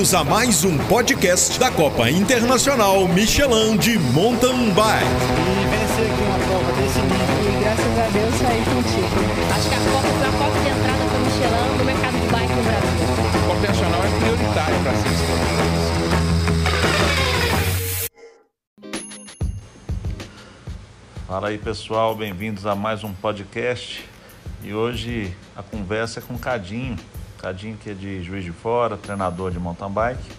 Bem-vindos a mais um podcast da Copa Internacional Michelin de Mountain Bike. E vencer aqui uma prova desse nível. E graças a Deus saí contigo. Acho que a Copa foi a porta de entrada para o Michelin no mercado de bike no Brasil. A Copa Internacional é prioritária para ser Fala aí pessoal, bem-vindos a mais um podcast. E hoje a conversa é com o Cadinho. Cadinho que é de Juiz de Fora, treinador de mountain bike.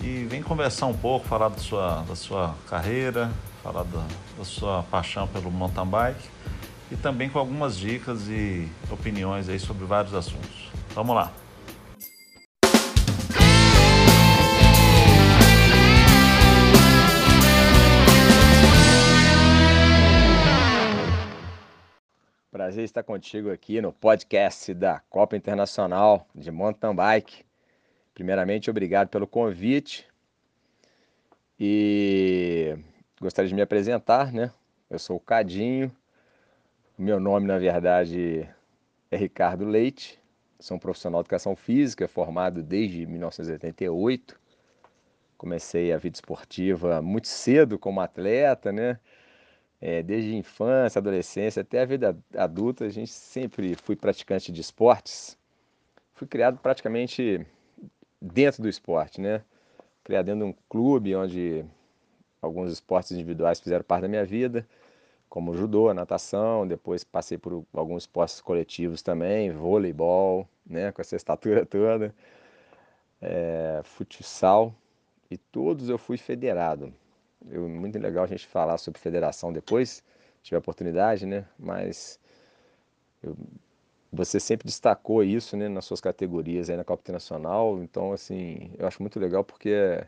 E vem conversar um pouco, falar da sua, da sua carreira, falar da, da sua paixão pelo mountain bike e também com algumas dicas e opiniões aí sobre vários assuntos. Vamos lá! Prazer estar contigo aqui no podcast da Copa Internacional de Mountain Bike. Primeiramente, obrigado pelo convite e gostaria de me apresentar, né? Eu sou o Cadinho, meu nome, na verdade, é Ricardo Leite, sou um profissional de educação física, formado desde 1988. Comecei a vida esportiva muito cedo como atleta, né? É, desde infância, adolescência até a vida adulta, a gente sempre fui praticante de esportes. Fui criado praticamente dentro do esporte, né? Criado dentro de um clube onde alguns esportes individuais fizeram parte da minha vida, como judô, natação, depois passei por alguns esportes coletivos também, voleibol, né, com essa estatura toda, é, futsal, e todos eu fui federado. Eu, muito legal a gente falar sobre federação depois, se tiver oportunidade, né? Mas eu, você sempre destacou isso, né, nas suas categorias aí na Copa Internacional. Então, assim, eu acho muito legal porque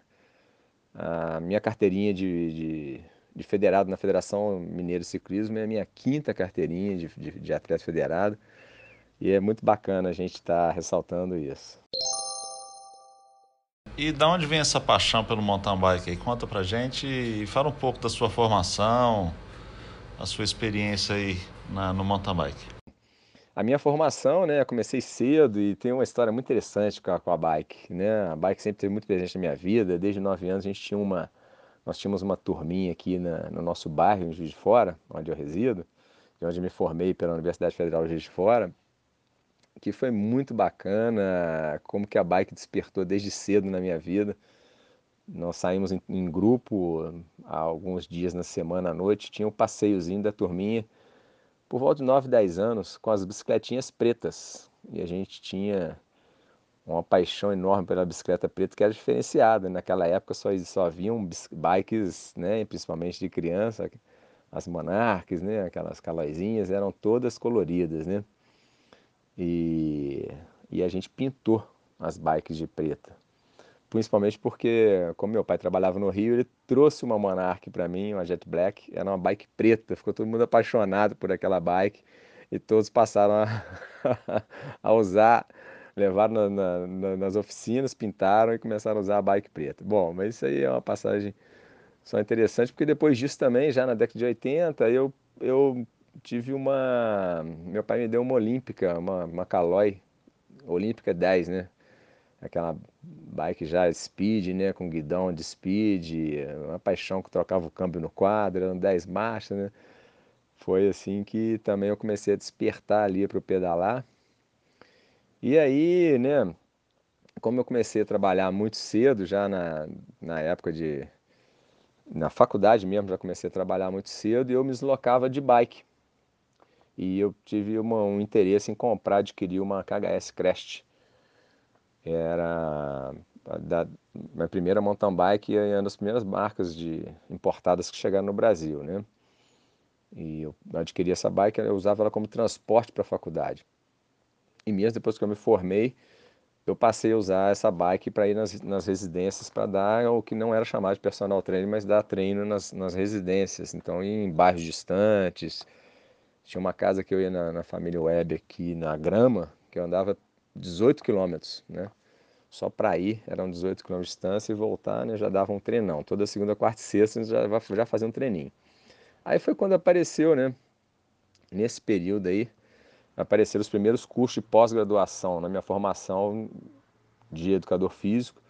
a minha carteirinha de, de, de federado na Federação Mineira de Ciclismo é a minha quinta carteirinha de, de, de atleta federado. E é muito bacana a gente estar tá ressaltando isso. E da onde vem essa paixão pelo mountain bike aí? Conta pra gente e fala um pouco da sua formação, a sua experiência aí na, no mountain bike. A minha formação, né, comecei cedo e tem uma história muito interessante com a, com a bike, né? A bike sempre teve muito presente na minha vida. Desde nove anos a gente tinha uma, nós tínhamos uma turminha aqui na, no nosso bairro, em Juiz de Fora, onde eu resido, de onde me formei pela Universidade Federal de Juiz de Fora que foi muito bacana, como que a bike despertou desde cedo na minha vida. Nós saímos em, em grupo há alguns dias na semana à noite, tinha um passeiozinho da turminha, por volta de 9, 10 anos, com as bicicletinhas pretas. E a gente tinha uma paixão enorme pela bicicleta preta que era diferenciada. Naquela época só, só haviam bikes, né, principalmente de criança, as Monarques, né, aquelas calóizinhas, eram todas coloridas, né? E, e a gente pintou as bikes de preta. Principalmente porque, como meu pai trabalhava no Rio, ele trouxe uma Monarch para mim, uma Jet Black, era uma bike preta, ficou todo mundo apaixonado por aquela bike e todos passaram a, a usar, levaram na, na, nas oficinas, pintaram e começaram a usar a bike preta. Bom, mas isso aí é uma passagem só interessante, porque depois disso também, já na década de 80, eu, eu tive uma. Meu pai me deu uma Olímpica, uma, uma Caloi, Olímpica 10, né? Aquela bike já speed, né? Com guidão de speed, uma paixão que trocava o câmbio no quadro, eram 10 marchas, né? Foi assim que também eu comecei a despertar ali para o pedalar. E aí, né? Como eu comecei a trabalhar muito cedo, já na, na época de. Na faculdade mesmo, já comecei a trabalhar muito cedo e eu me deslocava de bike e eu tive uma, um interesse em comprar, adquirir uma KHS Crest. Era da minha primeira mountain bike e uma das primeiras marcas de importadas que chegaram no Brasil, né? E eu adquiri essa bike, eu usava ela como transporte para a faculdade. E mesmo depois que eu me formei, eu passei a usar essa bike para ir nas, nas residências para dar o que não era chamado de personal training, mas dar treino nas, nas residências. Então, em bairros distantes, tinha uma casa que eu ia na, na família Web aqui na Grama, que eu andava 18 quilômetros, né? Só para ir, eram 18 quilômetros de distância e voltar, né? Já dava um treinão. Toda segunda, quarta e sexta já, já fazia um treininho. Aí foi quando apareceu, né? Nesse período aí, apareceram os primeiros cursos de pós-graduação na minha formação de educador físico.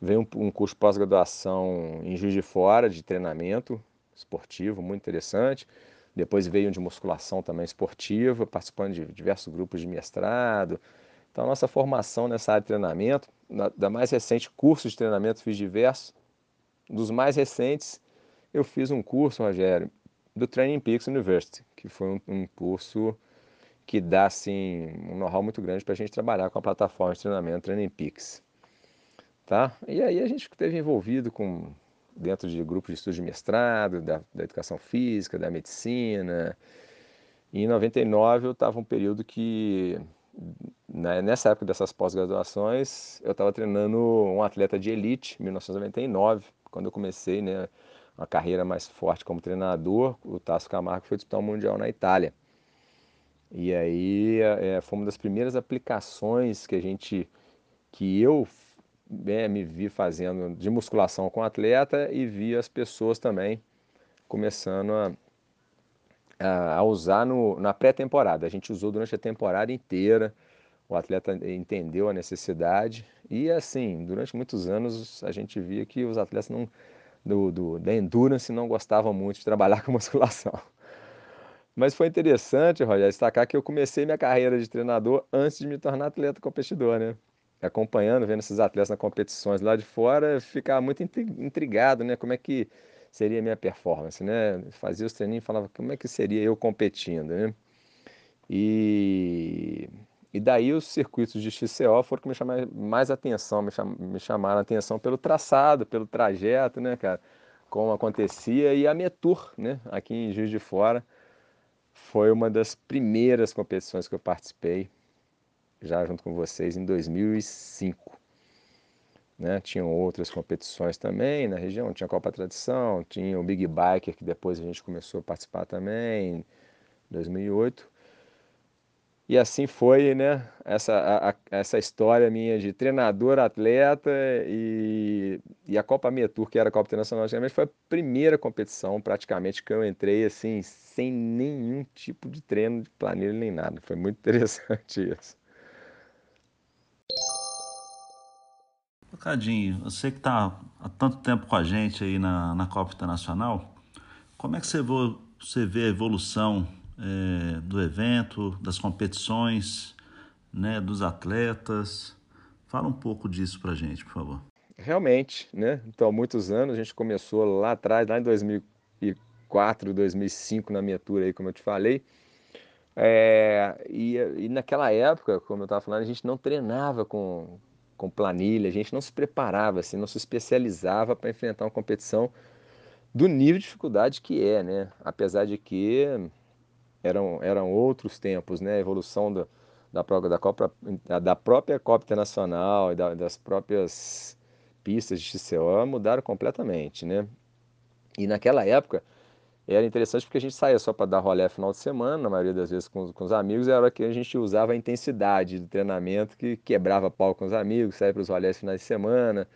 Veio um, um curso pós-graduação em Juiz de Fora, de treinamento esportivo, muito interessante. Depois veio de musculação também esportiva, participando de diversos grupos de mestrado. Então, nossa formação nessa área de treinamento, na, da mais recente curso de treinamento, fiz diversos. Dos mais recentes, eu fiz um curso, Rogério, do Training Peaks University, que foi um, um curso que dá assim, um know-how muito grande para a gente trabalhar com a plataforma de treinamento Training Peaks. Tá? E aí a gente esteve envolvido com dentro de grupos de estudo de mestrado, da, da educação física, da medicina. E em 99 eu estava um período que, né, nessa época dessas pós-graduações, eu estava treinando um atleta de elite, em 1999, quando eu comecei né, uma carreira mais forte como treinador. O Tasso Camargo foi disputar o Mundial na Itália. E aí é, foi uma das primeiras aplicações que a gente, que eu é, me vi fazendo de musculação com atleta e vi as pessoas também começando a, a, a usar no, na pré-temporada. A gente usou durante a temporada inteira, o atleta entendeu a necessidade e assim, durante muitos anos a gente via que os atletas não, do, do, da endurance não gostavam muito de trabalhar com musculação. Mas foi interessante, Rogério, destacar que eu comecei minha carreira de treinador antes de me tornar atleta competidor, né? Acompanhando, vendo esses atletas nas competições lá de fora, ficava muito intrigado, né? Como é que seria a minha performance, né? Fazia os treininhos e falava como é que seria eu competindo, né? E, e daí os circuitos de XCO foram que me chamaram mais atenção, me, cham, me chamaram atenção pelo traçado, pelo trajeto, né, cara? Como acontecia, e a Metur, né? Aqui em Juiz de Fora foi uma das primeiras competições que eu participei, já junto com vocês, em 2005. Né? Tinham outras competições também na região, tinha a Copa Tradição, tinha o Big Biker, que depois a gente começou a participar também, em 2008. E assim foi, né? Essa, a, a, essa história minha de treinador, atleta e, e a Copa Metur, que era a Copa Internacional, foi a primeira competição praticamente que eu entrei assim, sem nenhum tipo de treino de planilha nem nada. Foi muito interessante isso. Cadinho, você que está há tanto tempo com a gente aí na, na Copa Internacional, como é que você, vo, você vê a evolução é, do evento, das competições, né, dos atletas. Fala um pouco disso para a gente, por favor. Realmente, né? Então, há muitos anos, a gente começou lá atrás, lá em 2004, 2005, na minha tour aí, como eu te falei. É, e, e, naquela época, como eu estava falando, a gente não treinava com, com planilha, a gente não se preparava, assim, não se especializava para enfrentar uma competição do nível de dificuldade que é, né? Apesar de que eram, eram outros tempos, né? A evolução da, da, da, Copa, da própria Copa Internacional e da, das próprias pistas de XCO mudaram completamente, né? E naquela época era interessante porque a gente saía só para dar rolé final de semana, na maioria das vezes com, com os amigos, era que a gente usava a intensidade do treinamento que quebrava pau com os amigos, saía para os rolés finais de semana,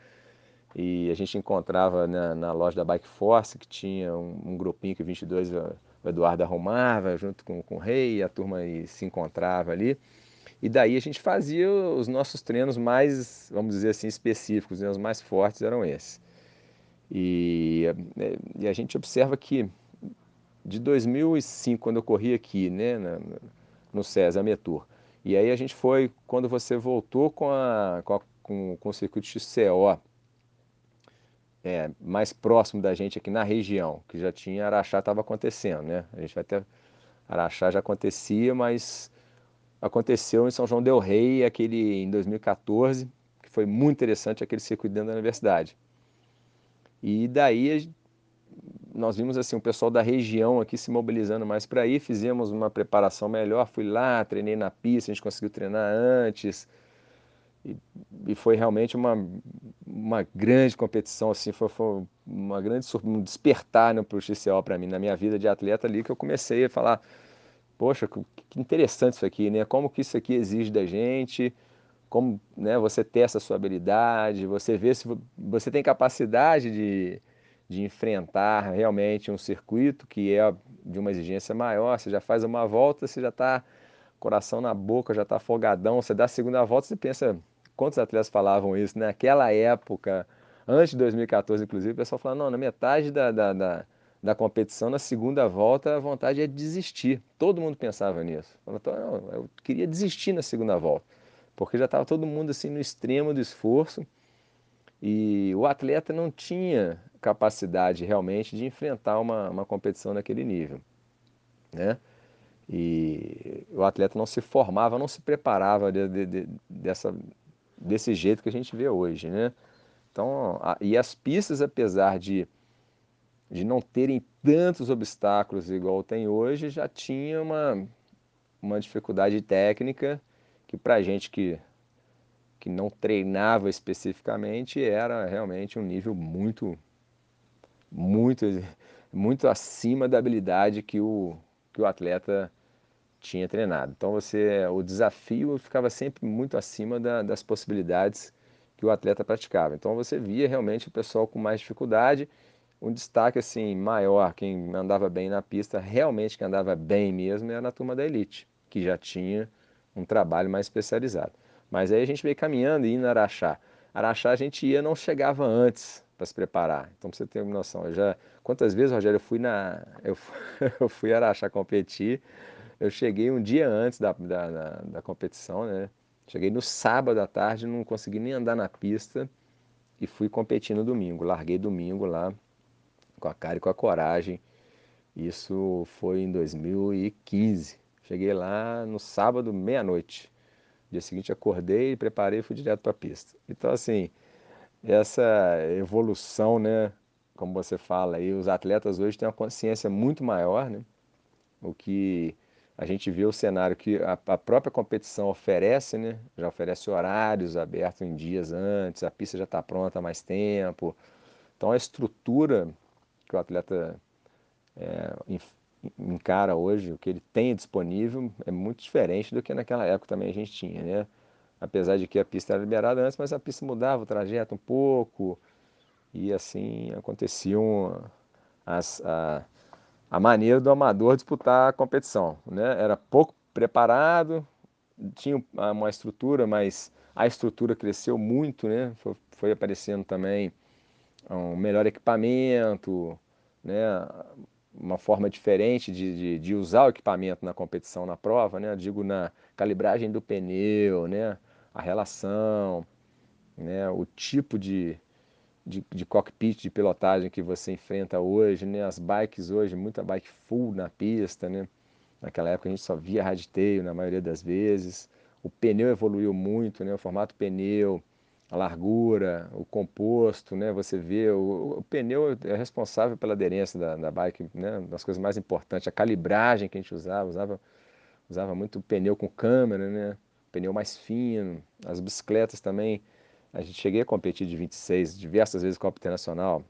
e a gente encontrava na, na loja da Bike Force, que tinha um, um grupinho que 22 o Eduardo arrumava junto com, com o Rei, a turma se encontrava ali. E daí a gente fazia os nossos treinos mais, vamos dizer assim, específicos, né? os mais fortes eram esses. E, e, a gente observa que de 2005, quando eu corri aqui, né, no César Metur, e aí a gente foi, quando você voltou com, a, com, a, com, com o circuito XCO, é, mais próximo da gente aqui na região, que já tinha Araxá estava acontecendo, né? A gente vai ter Araxá já acontecia, mas aconteceu em São João del Rei, aquele em 2014, que foi muito interessante aquele circuito dentro da universidade. E daí nós vimos assim o pessoal da região aqui se mobilizando mais para ir, fizemos uma preparação melhor, fui lá, treinei na pista, a gente conseguiu treinar antes, e, e, foi realmente uma, uma grande competição, assim, foi, foi uma grande um despertar né, para o XCO para mim, na minha vida de atleta ali, que eu comecei a falar, poxa, que interessante isso aqui, né? Como que isso aqui exige da gente, como né, você testa a sua habilidade, você vê se você tem capacidade de, de enfrentar realmente um circuito que é de uma exigência maior, você já faz uma volta, você já está coração na boca, já está afogadão, você dá a segunda volta, você pensa, quantos atletas falavam isso, né? naquela época, antes de 2014, inclusive, o pessoal falava, não, na metade da, da, da, da competição, na segunda volta, a vontade é desistir. Todo mundo pensava nisso. Falava, não, eu queria desistir na segunda volta, porque já estava todo mundo assim no extremo do esforço e o atleta não tinha capacidade realmente de enfrentar uma, uma competição naquele nível, né? E o atleta não se formava, não se preparava de, de, de, dessa, desse jeito que a gente vê hoje, né? Então, a, e as pistas, apesar de, de não terem tantos obstáculos igual tem hoje, já tinha uma, uma dificuldade técnica que para a gente que que não treinava especificamente era realmente um nível muito, muito, muito acima da habilidade que o, que o atleta tinha treinado. Então você, o desafio ficava sempre muito acima da, das possibilidades que o atleta praticava. Então você via realmente o pessoal com mais dificuldade, um destaque assim maior, quem andava bem na pista, realmente quem andava bem mesmo era a turma da elite, que já tinha um trabalho mais especializado. Mas aí a gente veio caminhando e indo Araxá. Araxá a gente ia não chegava antes para se preparar. Então pra você ter uma noção, eu já quantas vezes, Rogério, eu fui na eu fui, eu fui Araxá competir. Eu cheguei um dia antes da, da, da, da competição, né? Cheguei no sábado à tarde, não consegui nem andar na pista e fui competir no domingo. Larguei domingo lá com a cara e com a coragem. Isso foi em 2015. Cheguei lá no sábado, meia-noite. Dia seguinte acordei, preparei e fui direto para a pista. Então, assim, essa evolução, né? Como você fala aí, os atletas hoje têm uma consciência muito maior, né? O que a gente vê o cenário que a, a própria competição oferece, né? Já oferece horários abertos em dias antes, a pista já está pronta há mais tempo. Então, a estrutura que o atleta é, encara hoje, o que ele tem disponível, é muito diferente do que naquela época também a gente tinha, né? Apesar de que a pista era liberada antes, mas a pista mudava o trajeto um pouco e assim aconteciam as, a, a maneira do amador disputar a competição, né? Era pouco preparado, tinha uma estrutura, mas a estrutura cresceu muito, né? Foi, foi aparecendo também um melhor equipamento, né? uma forma diferente de, de, de, usar o equipamento na competição, na prova, né? Digo na calibragem do pneu, né? A relação, né? O tipo de, de, de, cockpit de pilotagem que você enfrenta hoje, né? As bikes hoje, muita bike full na pista, né? Naquela época a gente só via raditeio na maioria das vezes. O pneu evoluiu muito, né? O formato pneu, a largura, o composto, né? Você vê, o, o pneu é responsável pela aderência da, da bike, né? Das coisas mais importantes, a calibragem que a gente usava, usava, usava muito pneu com câmera, né? Pneu mais fino, as bicicletas também. A gente cheguei a competir de 26 diversas vezes com a Internacional.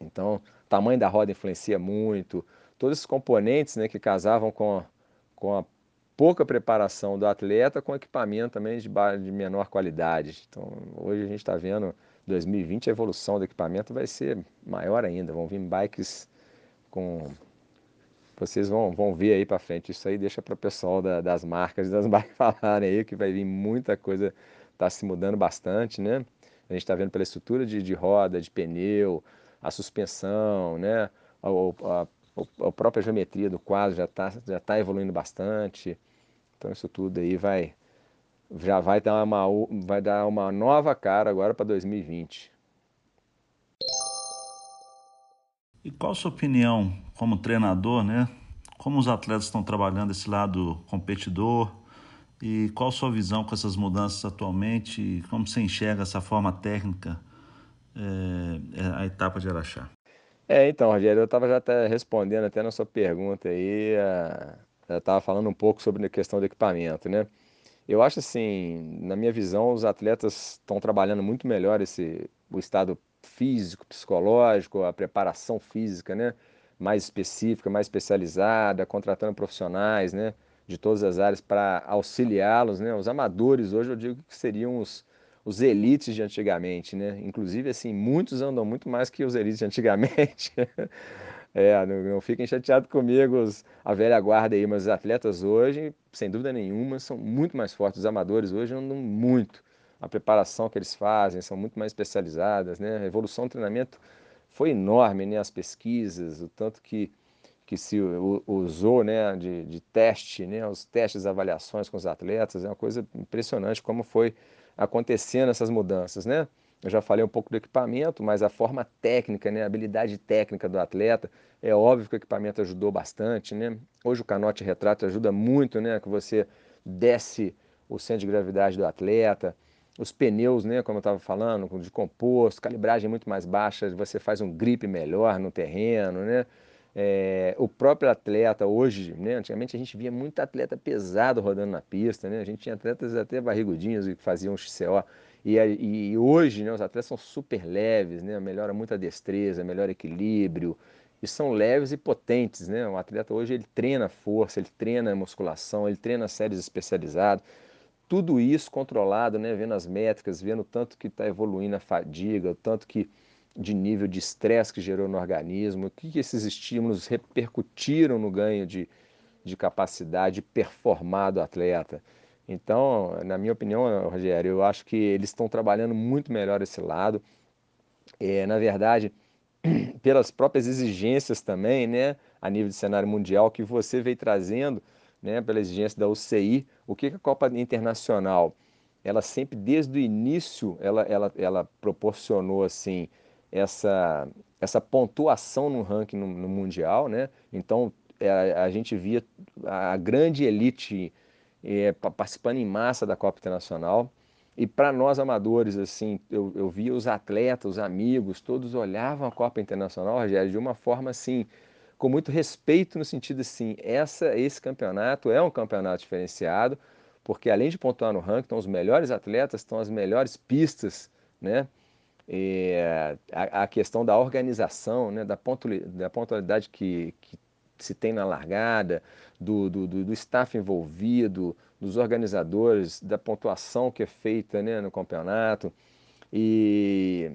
Então, o tamanho da roda influencia muito. Todos esses componentes né, que casavam com, com a pouca preparação do atleta com equipamento também de, de menor qualidade. Então, hoje a gente está vendo, 2020, a evolução do equipamento vai ser maior ainda. Vão vir bikes com. Vocês vão, vão ver aí para frente. Isso aí deixa para o pessoal da, das marcas e das bikes falarem aí, que vai vir muita coisa, está se mudando bastante, né? A gente está vendo pela estrutura de, de roda, de pneu, a suspensão, né? A, a, a própria geometria do quadro já está já tá evoluindo bastante. Então isso tudo aí vai já vai dar uma, vai dar uma nova cara agora para 2020. E qual a sua opinião como treinador, né? Como os atletas estão trabalhando esse lado competidor e qual a sua visão com essas mudanças atualmente como você enxerga essa forma técnica é, a etapa de Araxá? É, então, Rogério, eu estava já até respondendo até na sua pergunta aí, eu estava falando um pouco sobre a questão do equipamento, né? Eu acho assim, na minha visão, os atletas estão trabalhando muito melhor esse, o estado físico, psicológico, a preparação física, né? Mais específica, mais especializada, contratando profissionais, né? De todas as áreas para auxiliá-los, né? Os amadores hoje eu digo que seriam os, os elites de antigamente, né? Inclusive, assim, muitos andam muito mais que os elites de antigamente. é, não, não, fiquem chateados comigo, os, a velha guarda aí, mas os atletas hoje, sem dúvida nenhuma, são muito mais fortes. Os amadores hoje andam muito, a preparação que eles fazem são muito mais especializadas, né? A evolução do treinamento foi enorme, né? As pesquisas, o tanto que, que se usou, né? De, de teste, né? Os testes, avaliações com os atletas, é uma coisa impressionante como foi acontecendo essas mudanças, né? Eu já falei um pouco do equipamento, mas a forma técnica, né, a habilidade técnica do atleta, é óbvio que o equipamento ajudou bastante, né? Hoje o canote retrato ajuda muito, né, que você desce o centro de gravidade do atleta, os pneus, né, como eu estava falando, de composto, calibragem muito mais baixa, você faz um grip melhor no terreno, né? É, o próprio atleta hoje, né, antigamente a gente via muito atleta pesado rodando na pista, né? A gente tinha atletas até barrigudinhos que faziam XCO. E, e hoje né, os atletas são super leves, né? melhora muito a destreza, melhora equilíbrio, e são leves e potentes. Né? O atleta hoje ele treina força, ele treina musculação, ele treina séries especializadas. Tudo isso controlado, né? vendo as métricas, vendo o tanto que está evoluindo a fadiga, o tanto que de nível de estresse que gerou no organismo, o que, que esses estímulos repercutiram no ganho de, de capacidade de performar do atleta. Então, na minha opinião, Rogério, eu acho que eles estão trabalhando muito melhor esse lado. É, na verdade, pelas próprias exigências também, né, a nível de cenário mundial, que você veio trazendo, né, pela exigência da UCI, o que, que a Copa Internacional, ela sempre, desde o início, ela, ela, ela proporcionou, assim, essa, essa pontuação no ranking no, no Mundial, né? Então, é, a gente via a grande elite é, participando em massa da Copa Internacional. E para nós amadores, assim, eu, eu via os atletas, os amigos, todos olhavam a Copa Internacional, Rogério, de uma forma assim, com muito respeito, no sentido assim, essa, esse campeonato é um campeonato diferenciado, porque além de pontuar no ranking, estão os melhores atletas, estão as melhores pistas, né? É, a, a, questão da organização, né, da, pontualidade que, que se tem na largada, do, do, do, staff envolvido, dos organizadores, da pontuação que é feita né, no campeonato. E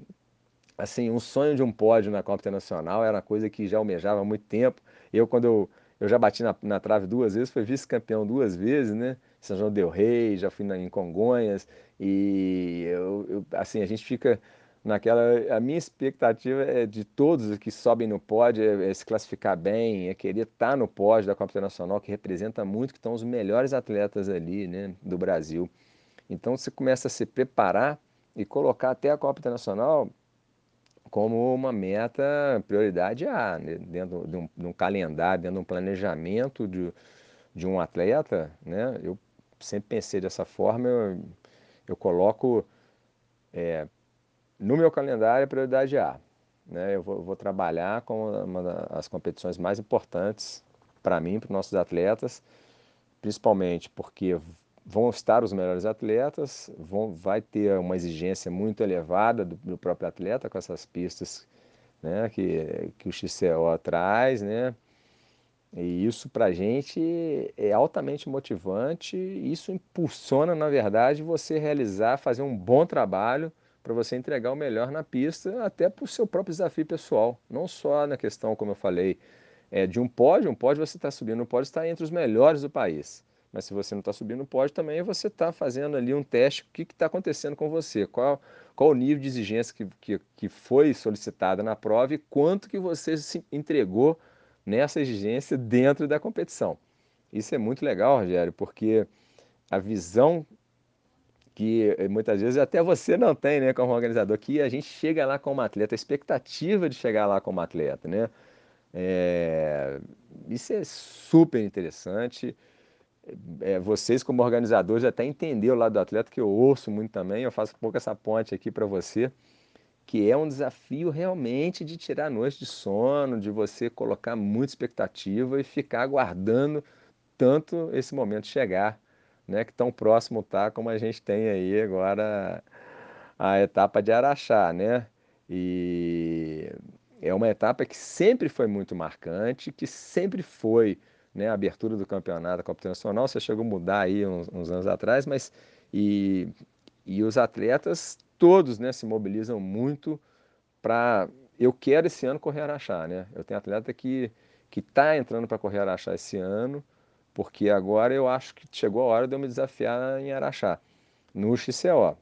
assim, um sonho de um pódio na Copa Internacional era uma coisa que já almejava há muito tempo. Eu, quando eu, eu já bati na, na trave duas vezes, fui vice-campeão duas vezes, né? São João del Rei, já fui na, em Congonhas, e eu, eu, assim, a gente fica naquela a minha expectativa é de todos que sobem no pódio é, é se classificar bem, é querer estar tá no pódio da Copa Internacional, que representa muito que estão os melhores atletas ali, né, do Brasil. Então você começa a se preparar e colocar até a Copa Internacional como uma meta prioridade A, né, dentro de um, de um, calendário, dentro de um planejamento de, de um atleta, né? Eu sempre pensei dessa forma, eu, eu coloco é, no meu calendário, é prioridade A. Né? Eu, vou, vou trabalhar com uma das competições mais importantes para mim, para os nossos atletas, principalmente porque vão estar os melhores atletas, vão, vai ter uma exigência muito elevada do, do próprio atleta com essas pistas né, que, que o XCO traz, né? E isso para a gente é altamente motivante, isso impulsiona, na verdade, você realizar, fazer um bom trabalho para você entregar o melhor na pista, até para o seu próprio desafio pessoal, não só na questão, como eu falei, é, de um pódio, um pódio você está subindo, um pódio está entre os melhores do país. Mas se você não está subindo no pódio, também você está fazendo ali um teste, o que está acontecendo com você, qual, qual o nível de exigência que, que, que foi solicitada na prova e quanto que você se entregou nessa exigência dentro da competição. Isso é muito legal, Rogério, porque a visão que eh, muitas vezes até você não tem, né, como organizador, que a gente chega lá como atleta, a expectativa de chegar lá como atleta, né? É, isso é super interessante. É, vocês como organizadores até entender o lado do atleta, que eu ouço muito também, eu faço um pouco essa ponte aqui para você, que é um desafio realmente de tirar a noite de sono, de você colocar muita expectativa e ficar aguardando tanto esse momento chegar né, que tão próximo tá como a gente tem aí agora a etapa de Araxá, né? E é uma etapa que sempre foi muito marcante, que sempre foi né, a abertura do campeonato da Copa Internacional. Você chegou a mudar aí uns, uns anos atrás, mas e, e os atletas todos né, se mobilizam muito para. Eu quero esse ano correr Araxá, né? Eu tenho atleta que que está entrando para correr Araxá esse ano porque agora eu acho que chegou a hora de eu me desafiar em Araxá, no XCO.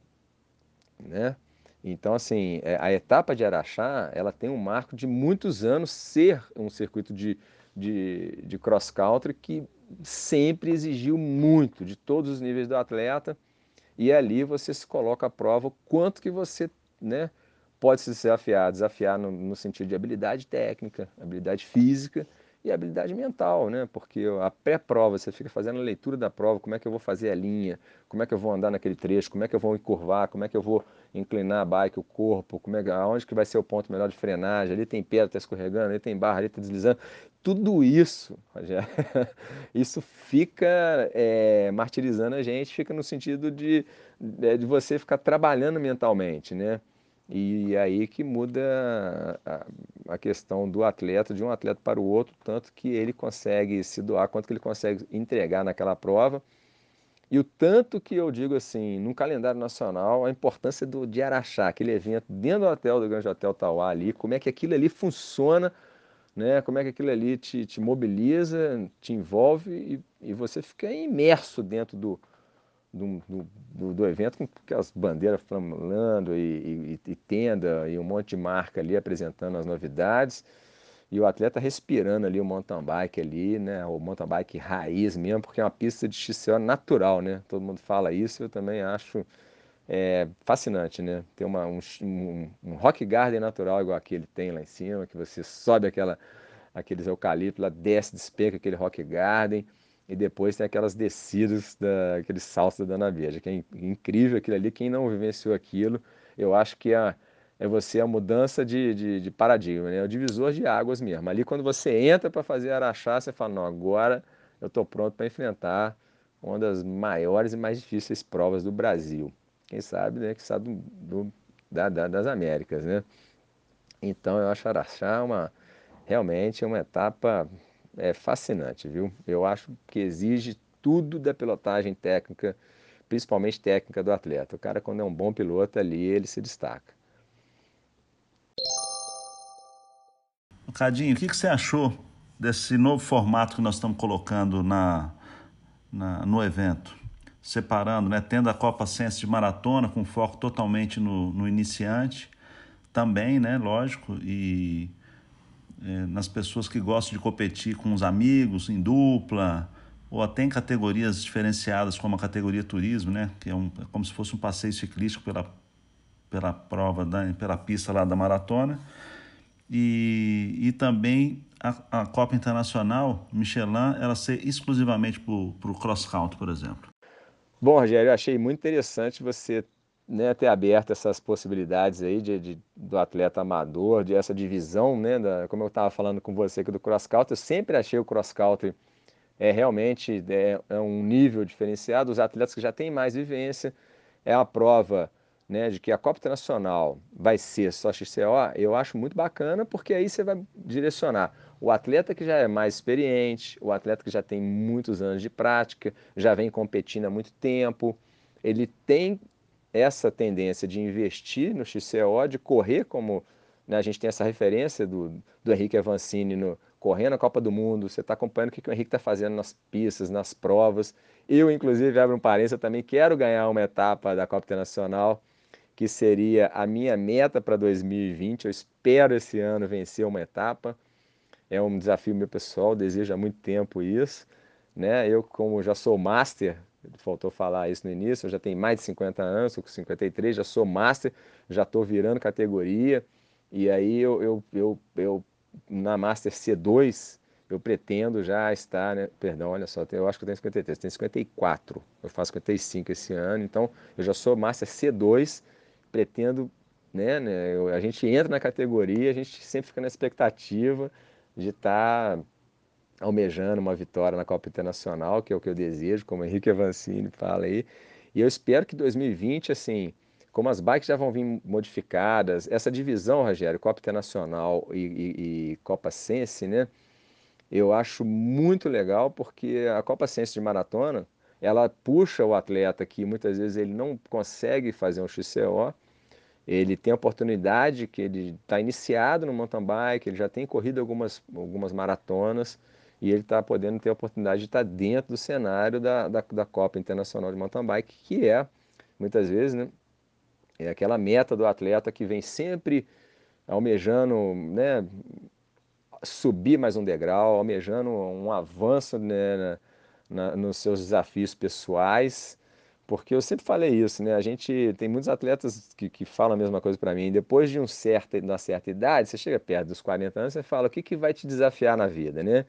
né? Então, assim, é, a etapa de Araxá, ela tem um marco de muitos anos ser um circuito de, de, de cross-country que sempre exigiu muito de todos os níveis do atleta. E ali você se coloca à prova o quanto que você né, pode se desafiar, desafiar no, no sentido de habilidade técnica, habilidade física e habilidade mental, né? Porque a pré-prova, você fica fazendo a leitura da prova, como é que eu vou fazer a linha, como é que eu vou andar naquele trecho, como é que eu vou encurvar, como é que eu vou inclinar a bike, o corpo, como é, aonde que vai ser o ponto melhor de frenagem, ali tem pedra, está escorregando, ali tem barra, ali está deslizando. Tudo isso, isso fica é, martirizando a gente, fica no sentido de, é, de você ficar trabalhando mentalmente, né? E aí que muda a, questão do atleta, de um atleta para o outro, tanto que ele consegue se doar, quanto que ele consegue entregar naquela prova. E o tanto que eu digo assim, num calendário nacional, a importância do, de Araxá, aquele evento dentro do hotel do Grande Hotel Tauá ali, como é que aquilo ali funciona, né? como é que aquilo ali te, te mobiliza, te envolve e, e você fica imerso dentro do, do, do, do, evento com aquelas bandeiras flamulando e, e, e, tenda e um monte de marca ali apresentando as novidades. E o atleta respirando ali o mountain bike ali, né, o mountain bike raiz mesmo, porque é uma pista de XCO natural, né, todo mundo fala isso, eu também acho é, fascinante, né, ter uma, um, um, um rock garden natural igual aquele tem lá em cima, que você sobe aquela, aqueles eucaliptos lá, desce, despeca aquele rock garden, e depois tem aquelas descidas, da, aqueles saltos da Dona Verde, que é incrível aquilo ali. Quem não vivenciou aquilo, eu acho que é, é você a mudança de, de, de paradigma, né? é o divisor de águas mesmo. Ali, quando você entra para fazer Araxá, você fala: não, agora eu estou pronto para enfrentar uma das maiores e mais difíceis provas do Brasil. Quem sabe, né? Que sabe do, do da, da, das Américas, né? Então, eu acho Araxá uma, realmente uma etapa é fascinante, viu? Eu acho que exige tudo da pilotagem técnica, principalmente técnica do atleta. O cara, quando é um bom piloto ali, ele se destaca. Cadinho, o que, você achou desse novo formato que nós estamos colocando na, na, no evento? Separando, né? tendo a Copa Sense de maratona, com foco totalmente no, no iniciante, também, né? lógico, e é, nas pessoas que gostam de competir com os amigos, em dupla, ou até em categorias diferenciadas, como a categoria turismo, né? que é, um, é como se fosse um passeio ciclístico pela, pela prova, da, pela pista lá da maratona. E, e também a, a Copa Internacional Michelin, ela ser exclusivamente para o cross-country, por exemplo. Bom, Rogério, eu achei muito interessante você né, ter aberto essas possibilidades aí de, de, do atleta amador, de essa divisão, né, da, como eu estava falando com você aqui do cross country, eu sempre achei o cross country é realmente é, é, um nível diferenciado, os atletas que já têm mais vivência, é a prova né, de que a Copa Internacional vai ser só XCO, eu acho muito bacana, porque aí você vai direcionar. O atleta que já é mais experiente, o atleta que já tem muitos anos de prática, já vem competindo há muito tempo, ele tem essa tendência de investir no XCO, de correr como né, a gente tem essa referência do, do Henrique Avancini no, correndo a Copa do Mundo, você está acompanhando o que, que o Henrique está fazendo nas pistas, nas provas. Eu, inclusive, abro um parênteses, também quero ganhar uma etapa da Copa Internacional, que seria a minha meta para 2020. Eu espero esse ano vencer uma etapa. É um desafio meu pessoal, desejo há muito tempo isso. Né? Eu, como já sou master faltou falar isso no início, eu já tenho mais de 50 anos, estou com 53, já sou master, já estou virando categoria, e aí eu, eu, eu, eu, na Master C2, eu pretendo já estar, né, perdão, olha só, eu acho que eu tenho 53, tenho 54, eu faço 55 esse ano, então eu já sou Master C2, pretendo, né, né eu, a gente entra na categoria, a gente sempre fica na expectativa de estar tá almejando uma vitória na Copa Internacional, que é o que eu desejo, como o Henrique Avancini fala aí. E eu espero que 2020, assim, como as bikes já vão vir modificadas, essa divisão, Rogério, Copa Internacional e, e, e Copa Sense, né? Eu acho muito legal porque a Copa Sense de maratona, ela puxa o atleta que muitas vezes ele não consegue fazer um XCO, ele tem a oportunidade que ele está iniciado no mountain bike, ele já tem corrido algumas, algumas maratonas, e ele está podendo ter a oportunidade de estar tá dentro do cenário da, da, da, Copa Internacional de Mountain Bike, que é, muitas vezes, né, É aquela meta do atleta que vem sempre almejando né, subir mais um degrau, almejando um avanço né, na, na, nos seus desafios pessoais, porque eu sempre falei isso, né? A gente tem muitos atletas que, que falam a mesma coisa para mim. Depois de um certa, uma certa idade, você chega perto dos 40 anos, você fala o que, que vai te desafiar na vida, né?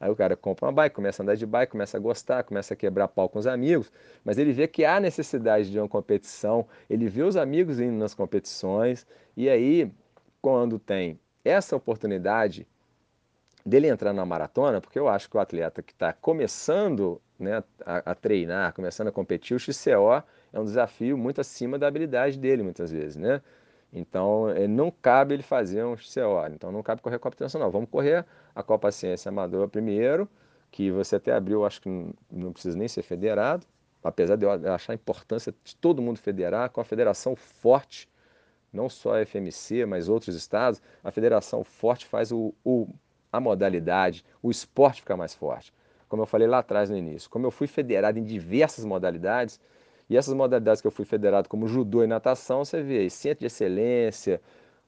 Aí o cara compra uma bike, começa a andar de bike, começa a gostar, começa a quebrar pau com os amigos, mas ele vê que há necessidade de uma competição, ele vê os amigos indo nas competições, e aí, quando tem essa oportunidade dele entrar na maratona, porque eu acho que o atleta que está começando né, a, a, treinar, começando a competir, o XCO é um desafio muito acima da habilidade dele, muitas vezes, né? Então, eh, não cabe ele fazer um XCO, então não cabe correr Copa Internacional. Vamos correr a Copa Ciência Amadora primeiro, que você até abriu, acho que não, não precisa nem ser federado, apesar de eu achar a importância de todo mundo federar, com a federação forte, não só a FMC, mas outros estados, a federação forte faz o, o a modalidade, o esporte ficar mais forte. Como eu falei lá atrás no início, como eu fui federado em diversas modalidades, e essas modalidades que eu fui federado, como judô e natação, você vê aí, centro de excelência,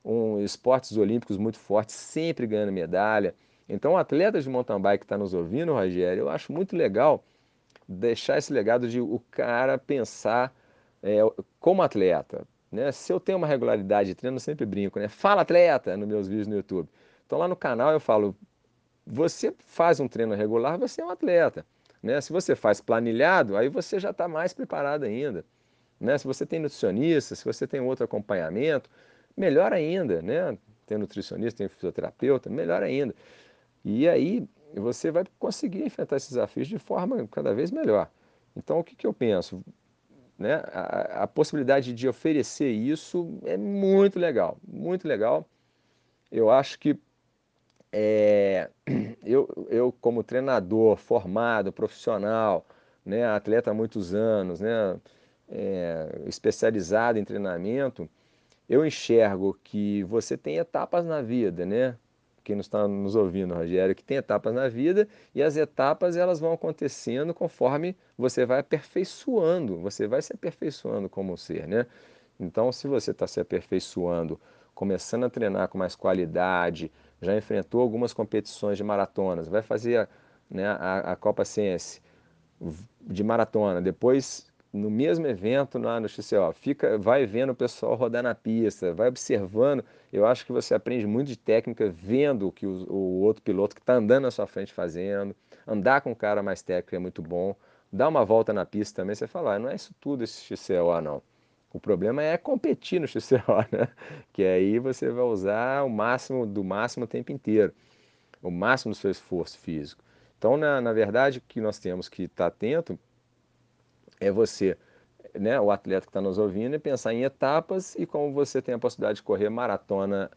um, esportes olímpicos muito fortes, sempre ganhando medalha. Então, atletas de mountain bike que está nos ouvindo, Rogério, eu acho muito legal deixar esse legado de o cara pensar é, como atleta. Né? Se eu tenho uma regularidade de treino, eu sempre brinco, né? Fala atleta nos meus vídeos no YouTube. Então lá no canal eu falo, você faz um treino regular, você é um atleta. Né? Se você faz planilhado, aí você já está mais preparado ainda. Né? Se você tem nutricionista, se você tem outro acompanhamento, melhor ainda. Né? Tem nutricionista, tem fisioterapeuta, melhor ainda. E aí você vai conseguir enfrentar esses desafios de forma cada vez melhor. Então o que, que eu penso? Né? A, a possibilidade de oferecer isso é muito legal, muito legal. Eu acho que é, eu, eu, como treinador formado, profissional, né, atleta há muitos anos, né, é, especializado em treinamento, eu enxergo que você tem etapas na vida, né? Quem não está nos ouvindo, Rogério, que tem etapas na vida e as etapas elas vão acontecendo conforme você vai aperfeiçoando, você vai se aperfeiçoando como ser, né? Então, se você está se aperfeiçoando, começando a treinar com mais qualidade, já enfrentou algumas competições de maratonas, vai fazer né, a, a Copa Ciência de maratona, depois no mesmo evento lá no XCO, fica, vai vendo o pessoal rodar na pista, vai observando. Eu acho que você aprende muito de técnica vendo o que o, o outro piloto que está andando na sua frente fazendo. Andar com um cara mais técnico é muito bom. Dar uma volta na pista também, você fala, ah, não é isso tudo esse XCO, não. O problema é competir no XCO, né? Que aí você vai usar o máximo do máximo o tempo inteiro, o máximo do seu esforço físico. Então, na, na verdade, o que nós temos que estar atento é você, né, o atleta que está nos ouvindo, é pensar em etapas e como você tem a possibilidade de correr maratona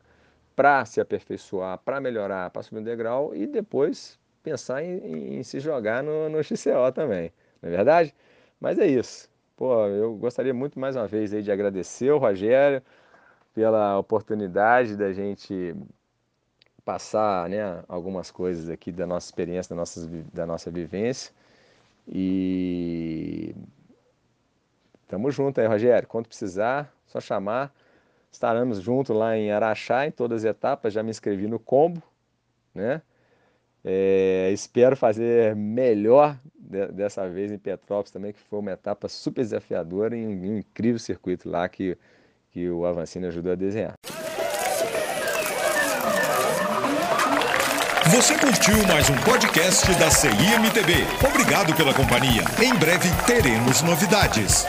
para se aperfeiçoar, para melhorar, para subir um degrau e depois pensar em, em, em se jogar no, no XCO também, não é verdade? Mas é isso. Pô, eu gostaria muito mais uma vez aí de agradecer o Rogério pela oportunidade da gente passar né, algumas coisas aqui da nossa experiência, da nossa, da nossa vivência. E tamo junto aí, Rogério. Quando precisar, só chamar. Estaremos juntos lá em Araxá, em todas as etapas. Já me inscrevi no combo, né? É, espero fazer melhor de, dessa vez em Petrópolis também, que foi uma etapa super desafiadora e um, um incrível circuito lá que, que o Avancini ajudou a desenhar. Você curtiu mais um podcast da CIMTB. Obrigado pela companhia. Em breve teremos novidades.